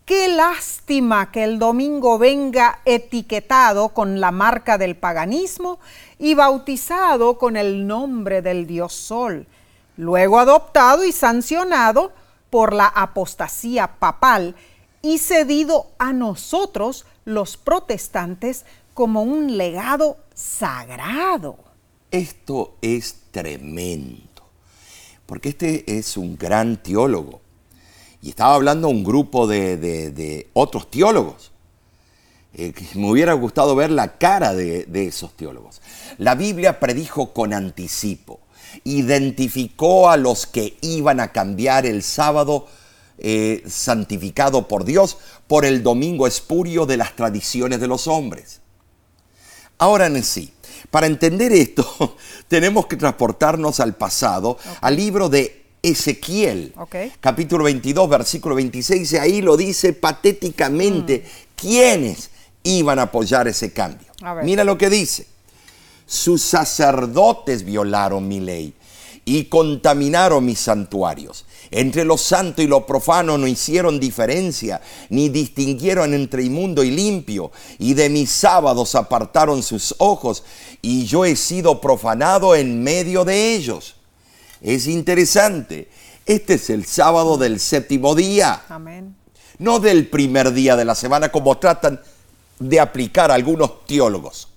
qué lástima que el domingo venga etiquetado con la marca del paganismo y bautizado con el nombre del dios Sol, luego adoptado y sancionado por la apostasía papal y cedido a nosotros los protestantes como un legado sagrado. Esto es tremendo, porque este es un gran teólogo y estaba hablando a un grupo de, otros teólogos. Eh, me hubiera gustado ver la cara de, de esos teólogos. La Biblia predijo con anticipo, identificó a los que iban a cambiar el sábado eh, santificado por Dios por el domingo espurio de las tradiciones de los hombres. Ahora en sí, para entender esto, (laughs) tenemos que transportarnos al pasado, al libro de Ezequiel, capítulo 22, versículo 26, y ahí lo dice patéticamente mm. quiénes iban a apoyar ese cambio. Mira lo que dice. Sus sacerdotes violaron mi ley y contaminaron mis santuarios. Entre lo santo y lo profano no hicieron diferencia, ni distinguieron entre inmundo y limpio, y de mis sábados apartaron sus ojos, y yo he sido profanado en medio de ellos. Es interesante, este es el sábado del séptimo día, Amén. no del primer día de la semana como tratan de aplicar algunos teólogos.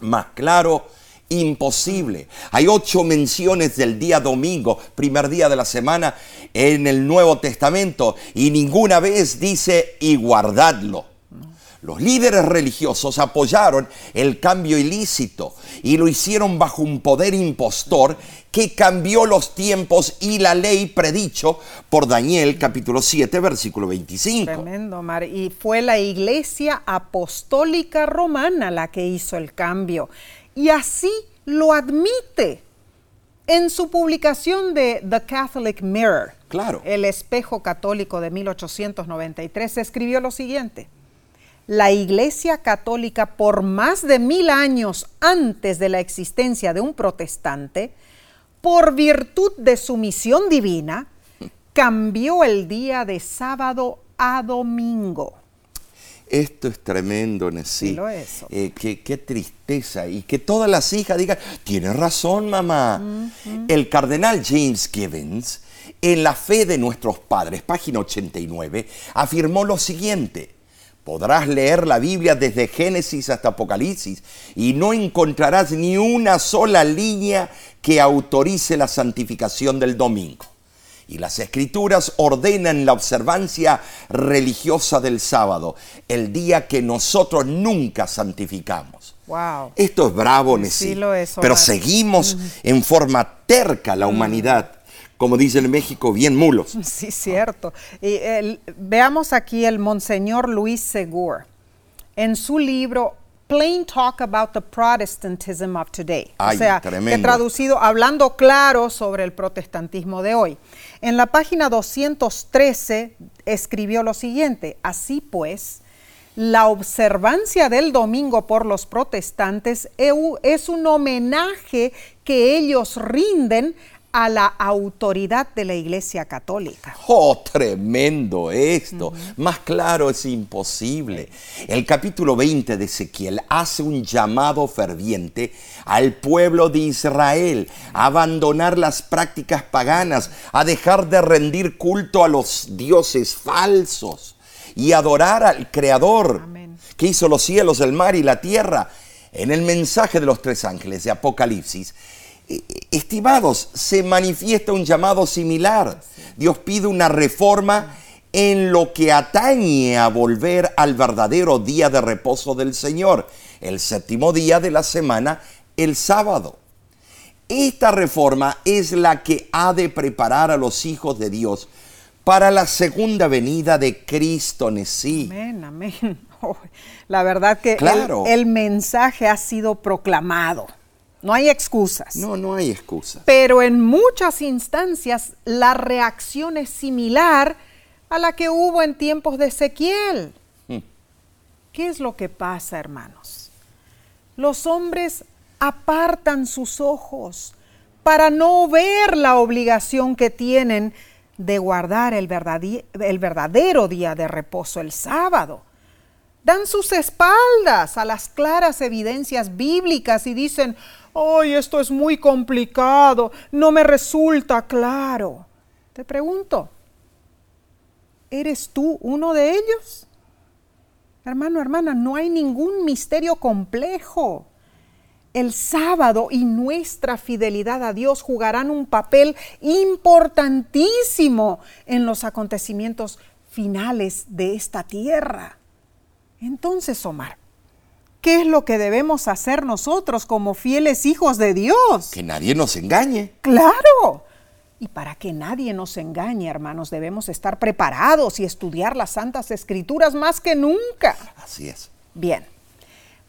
Más claro, Imposible. Hay ocho menciones del día domingo, primer día de la semana, en el Nuevo Testamento y ninguna vez dice y guardadlo. Los líderes religiosos apoyaron el cambio ilícito y lo hicieron bajo un poder impostor que cambió los tiempos y la ley predicho por Daniel capítulo 7 versículo 25. Tremendo, Mar. Y fue la iglesia apostólica romana la que hizo el cambio y así lo admite en su publicación de The Catholic Mirror. Claro. El espejo católico de 1893 escribió lo siguiente. La Iglesia Católica, por más de mil años antes de la existencia de un protestante, por virtud de su misión divina, cambió el día de sábado a domingo. Esto es tremendo, Nessie. Eh, qué, tristeza. Y que todas las hijas digan, tiene razón, mamá. El cardenal James Gibbons, en La fe de nuestros padres, página 89, afirmó lo siguiente. Podrás leer la Biblia desde Génesis hasta Apocalipsis y no encontrarás ni una sola línea que autorice la santificación del domingo. Y las escrituras ordenan la observancia religiosa del sábado, el día que nosotros nunca santificamos. Wow. Esto es bravo, Nessie. pero seguimos en forma terca la mm. humanidad. Como dice en México, bien mulos. (laughs) Sí, cierto. Y veamos aquí el Monseñor Luis Segur. En su libro Plain Talk About the Protestantism of Today. o sea, que traducido hablando claro sobre el protestantismo de hoy. En la página 213 escribió lo siguiente, así pues, la observancia del domingo por los protestantes es un homenaje que ellos rinden a la autoridad de la Iglesia Católica. Oh, tremendo esto. Más claro es imposible. El capítulo 20 de Ezequiel hace un llamado ferviente al pueblo de Israel a abandonar las prácticas paganas, a dejar de rendir culto a los dioses falsos y adorar al Creador que hizo los cielos, el mar y la tierra. En el mensaje de los tres ángeles de Apocalipsis, Estimados, se manifiesta un llamado similar. Dios pide una reforma en lo que atañe a volver al verdadero día de reposo del Señor, el séptimo día de la semana el sábado. Esta reforma es la que ha de preparar a los hijos de Dios para la segunda venida de Cristo en sí. Amén, amén. Oh, (laughs) la verdad que el, el mensaje ha sido proclamado. No hay excusas. No, no hay excusas. Pero en muchas instancias la reacción es similar a la que hubo en tiempos de Ezequiel. Hmm. ¿Qué es lo que pasa, hermanos? Los hombres apartan sus ojos para no ver la obligación que tienen de guardar el, el verdadero día de reposo, el sábado. Dan sus espaldas a las claras evidencias bíblicas y dicen, ¡ay, esto es muy complicado! No me resulta claro. Te pregunto, ¿eres tú uno de ellos? Hermano, hermana, no hay ningún misterio complejo el sábado y nuestra fidelidad a Dios jugarán un papel importantísimo en los acontecimientos finales de esta tierra. Entonces, Omar, ¿qué es lo que debemos hacer nosotros como fieles hijos de Dios? Que nadie nos engañe. Claro. Y para que nadie nos engañe, hermanos, debemos estar preparados y estudiar las santas escrituras más que nunca. Así es. Bien.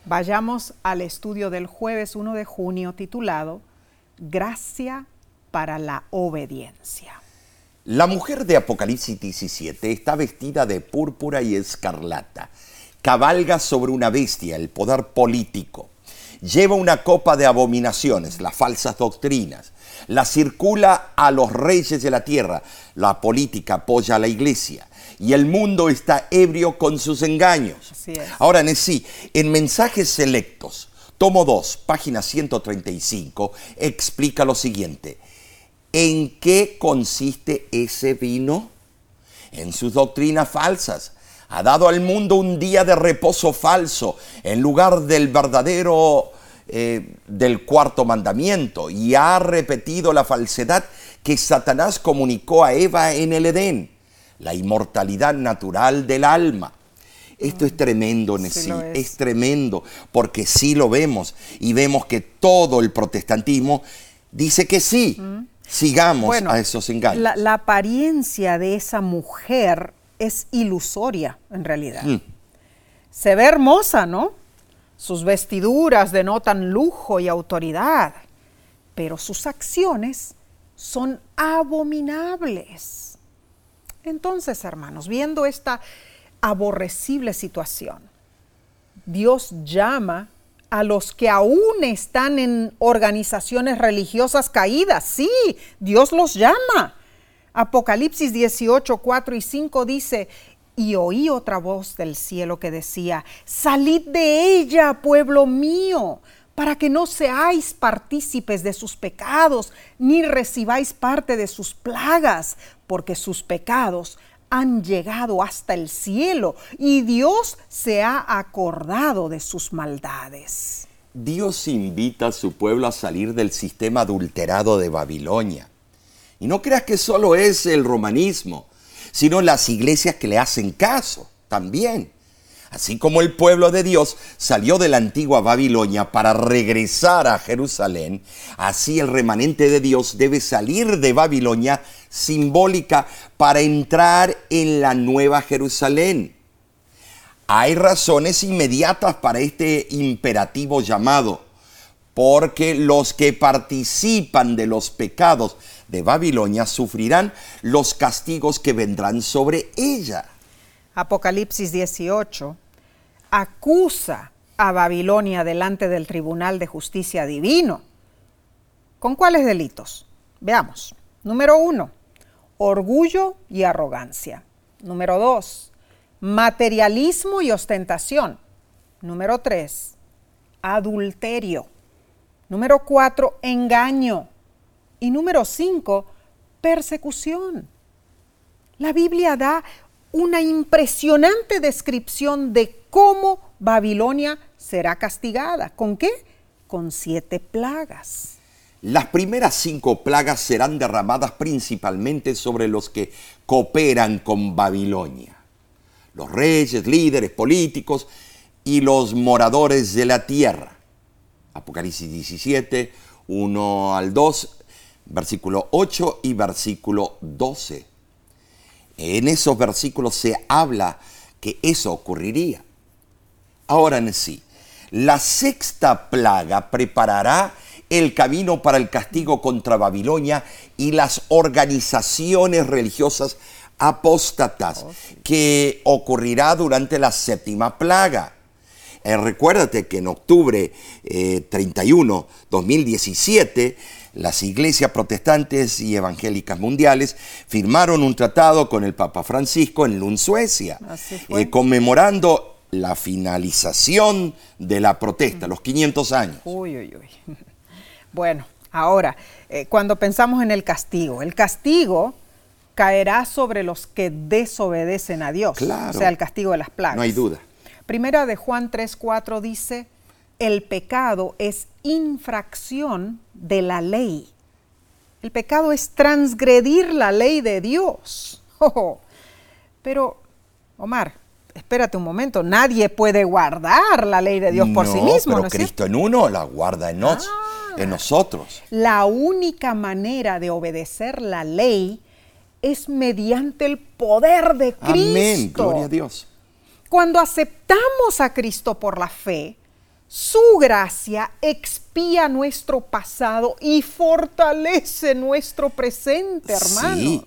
Vayamos al estudio del jueves 1 de junio titulado Gracia para la obediencia. La mujer de Apocalipsis 17 está vestida de púrpura y escarlata. Cabalga sobre una bestia, el poder político. Lleva una copa de abominaciones, las falsas doctrinas. La circula a los reyes de la tierra. La política apoya a la iglesia y el mundo está ebrio con sus engaños. Ahora, sí, en mensajes selectos, tomo 2, página 135, explica lo siguiente. ¿En qué consiste ese vino? En sus doctrinas falsas. Ha dado al mundo un día de reposo falso en lugar del verdadero eh, del cuarto mandamiento y ha repetido la falsedad que Satanás comunicó a Eva en el Edén la inmortalidad natural del alma. Esto es tremendo, Nessie, es. tremendo, porque sí lo vemos y vemos que todo el protestantismo dice que sí. Sigamos a esos engaños. La, apariencia de esa mujer es ilusoria, en realidad. Mm. Se ve hermosa, ¿no? Sus vestiduras denotan lujo y autoridad, pero sus acciones son abominables. Entonces, hermanos, viendo esta aborrecible situación, Dios llama a los que aún están en organizaciones religiosas caídas. Sí, Dios los llama. Apocalipsis 18, 4 y 5 dice, y oí otra voz del cielo que decía, salid de ella, pueblo mío, para que no seáis partícipes de sus pecados, ni recibáis parte de sus plagas, porque sus pecados han llegado hasta el cielo y Dios se ha acordado de sus maldades. Dios invita a su pueblo a salir del sistema adulterado de Babilonia. Y no creas que solo es el romanismo, sino las iglesias que le hacen caso también. Así como el pueblo de Dios salió de la antigua Babilonia para regresar a Jerusalén, así el remanente de Dios debe salir de Babilonia simbólica para entrar en la nueva Jerusalén. Hay razones inmediatas para este imperativo llamado, porque los que participan de los pecados de Babilonia sufrirán los castigos que vendrán sobre ella. Apocalipsis 18, acusa a Babilonia delante del Tribunal de Justicia Divino. ¿Con cuáles delitos? Veamos. Número uno, orgullo y arrogancia. Número dos, materialismo y ostentación. Número tres, adulterio. Número cuatro, engaño. Y número cinco, persecución. La Biblia da una impresionante descripción de cómo Babilonia será castigada. ¿Con qué? Con siete plagas. Las primeras cinco plagas serán derramadas principalmente sobre los que cooperan con Babilonia. Los reyes, líderes políticos y los moradores de la tierra. Apocalipsis 17, 1 al 2, versículo 8 y versículo 12. En esos versículos se habla que eso ocurriría. Ahora en sí, la sexta plaga preparará el camino para el castigo contra Babilonia y las organizaciones religiosas apóstatas oh, que ocurrirá durante la séptima plaga. Eh, recuérdate que en octubre 31, eh, 2017, las iglesias protestantes y evangélicas mundiales firmaron un tratado con el Papa Francisco en Lund, Suecia, eh, conmemorando la finalización de la protesta, los 500 años. Uy, uy, uy. (laughs) Bueno, ahora, cuando pensamos en el castigo, el castigo caerá sobre los que desobedecen a Dios, o sea, el castigo de las plagas. No hay duda. Primera de Juan 3:4 dice, el pecado es infracción de la ley. El pecado es transgredir la ley de Dios. (laughs) Pero, Omar, espérate un momento, nadie puede guardar la ley de Dios por sí mismo. Pero Cristo en uno la guarda en, nos, en ah. nosotros. La única manera de obedecer la ley es mediante el poder de Cristo. Amén, gloria a Dios. Cuando aceptamos a Cristo por la fe, su gracia expía nuestro pasado y fortalece nuestro presente, hermanos. Sí,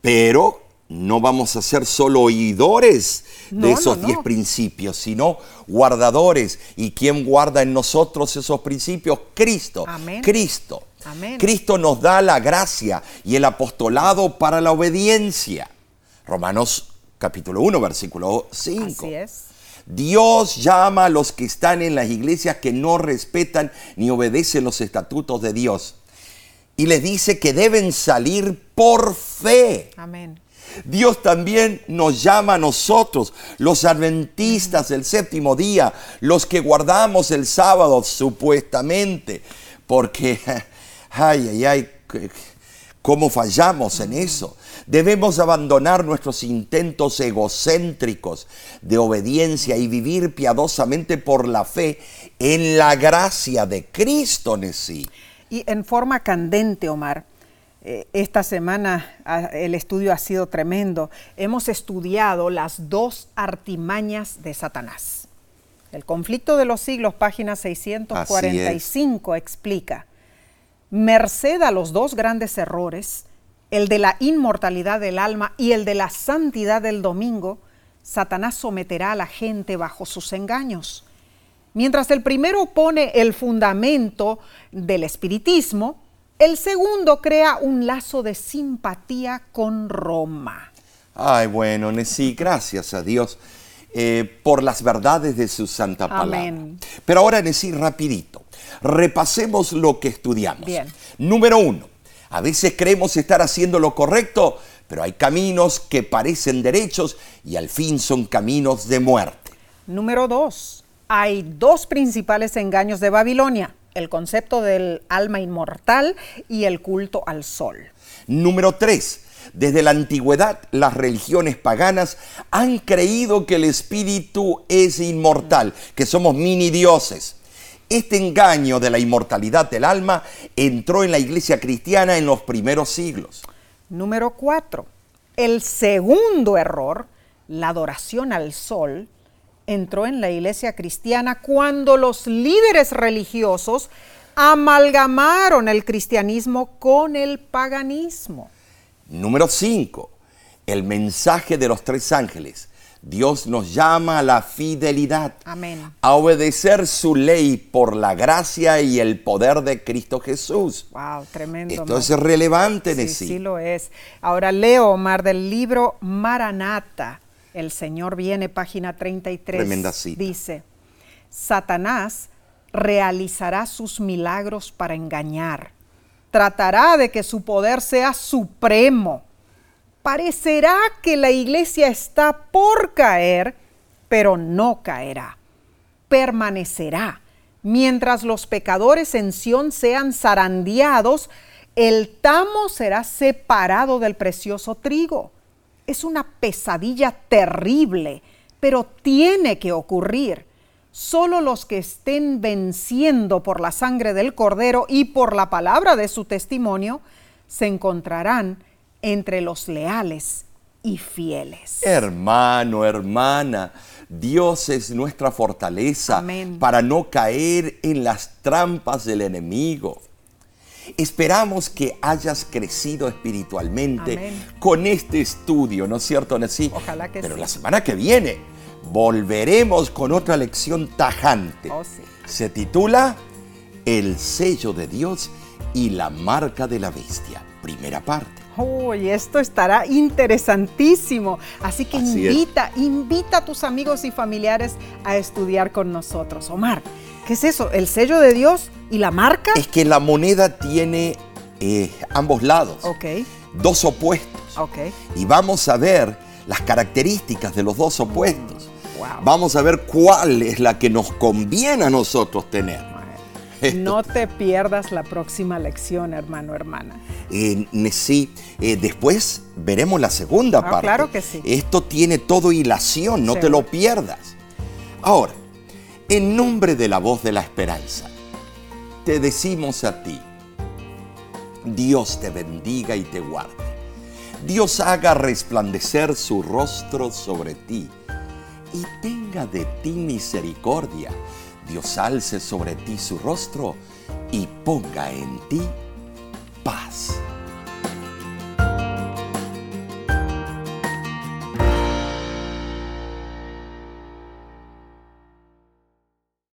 pero no vamos a ser solo oidores de esos diez principios, sino guardadores. ¿Y quién guarda en nosotros esos principios? Cristo. Amén. Cristo. Amén. Cristo nos da la gracia y el apostolado para la obediencia. Romanos capítulo 1, versículo 5. Así es. Dios llama a los que están en las iglesias que no respetan ni obedecen los estatutos de Dios. Y les dice que deben salir por fe. Amén. Dios también nos llama a nosotros, los adventistas del séptimo día, los que guardamos el sábado supuestamente, porque, (laughs) ay, ay, ay, cómo fallamos en eso. Debemos abandonar nuestros intentos egocéntricos de obediencia y vivir piadosamente por la fe en la gracia de Cristo en sí. Y en forma candente, Omar, eh, esta semana ah, el estudio ha sido tremendo. Hemos estudiado las dos artimañas de Satanás. El conflicto de los siglos, página 645, explica, merced a los dos grandes errores, el de la inmortalidad del alma y el de la santidad del domingo, Satanás someterá a la gente bajo sus engaños. Mientras el primero pone el fundamento del espiritismo, el segundo crea un lazo de simpatía con Roma. Ay, bueno, sí, gracias a Dios eh, por las verdades de su santa palabra. Amén. Pero ahora, Nesí, rapidito, repasemos lo que estudiamos. Bien. Número uno, a veces creemos estar haciendo lo correcto, pero hay caminos que parecen derechos y al fin son caminos de muerte. Número dos, hay dos principales engaños de Babilonia, el concepto del alma inmortal y el culto al sol. Número tres, desde la antigüedad las religiones paganas han creído que el espíritu es inmortal, que somos mini dioses. Este engaño de la inmortalidad del alma entró en la iglesia cristiana en los primeros siglos. Número cuatro, el segundo error, la adoración al sol, entró en la iglesia cristiana cuando los líderes religiosos amalgamaron el cristianismo con el paganismo. Número cinco, el mensaje de los tres ángeles Dios nos llama a la fidelidad, Amén. a obedecer su ley por la gracia y el poder de Cristo Jesús. Wow, tremendo. Esto es relevante, sí, sí. Sí lo es. Ahora leo, Omar, del libro Maranata. El Señor viene, página 33. Tremenda cita. Dice, Satanás realizará sus milagros para engañar. Tratará de que su poder sea supremo parecerá que la iglesia está por caer, pero no caerá. Permanecerá. Mientras los pecadores en Sión sean zarandeados, el tamo será separado del precioso trigo. Es una pesadilla terrible, pero tiene que ocurrir. solo los que estén venciendo por la sangre del cordero y por la palabra de su testimonio se encontrarán entre los leales y fieles. Hermano, hermana, Dios es nuestra fortaleza Amén. para no caer en las trampas del enemigo. Esperamos que hayas crecido espiritualmente Amén. con este estudio, ¿no es cierto, Nesí? Ojalá que Pero sí. la semana que viene volveremos con otra lección tajante. Oh, sí. Se titula El sello de Dios y la marca de la bestia. Primera parte. Uy, esto estará interesantísimo. Así que Así es. invita, invita a tus amigos y familiares a estudiar con nosotros. Omar, ¿qué es eso? ¿El sello de Dios y la marca? Es que la moneda tiene eh, ambos lados, Ok, dos opuestos. ok. Y vamos a ver las características de los dos opuestos. Wow. Vamos a ver cuál es la que nos conviene a nosotros tener. (laughs) No te pierdas la próxima lección, hermano, hermana. Eh, sí, eh, después veremos la segunda Ah, parte. claro que sí. Esto tiene todo hilación, no te lo pierdas. Ahora, en nombre de la voz de la esperanza, te decimos a ti, Dios te bendiga y te guarde. Dios haga resplandecer su rostro sobre ti y tenga de ti misericordia. Dios alce sobre ti su rostro y ponga en ti paz.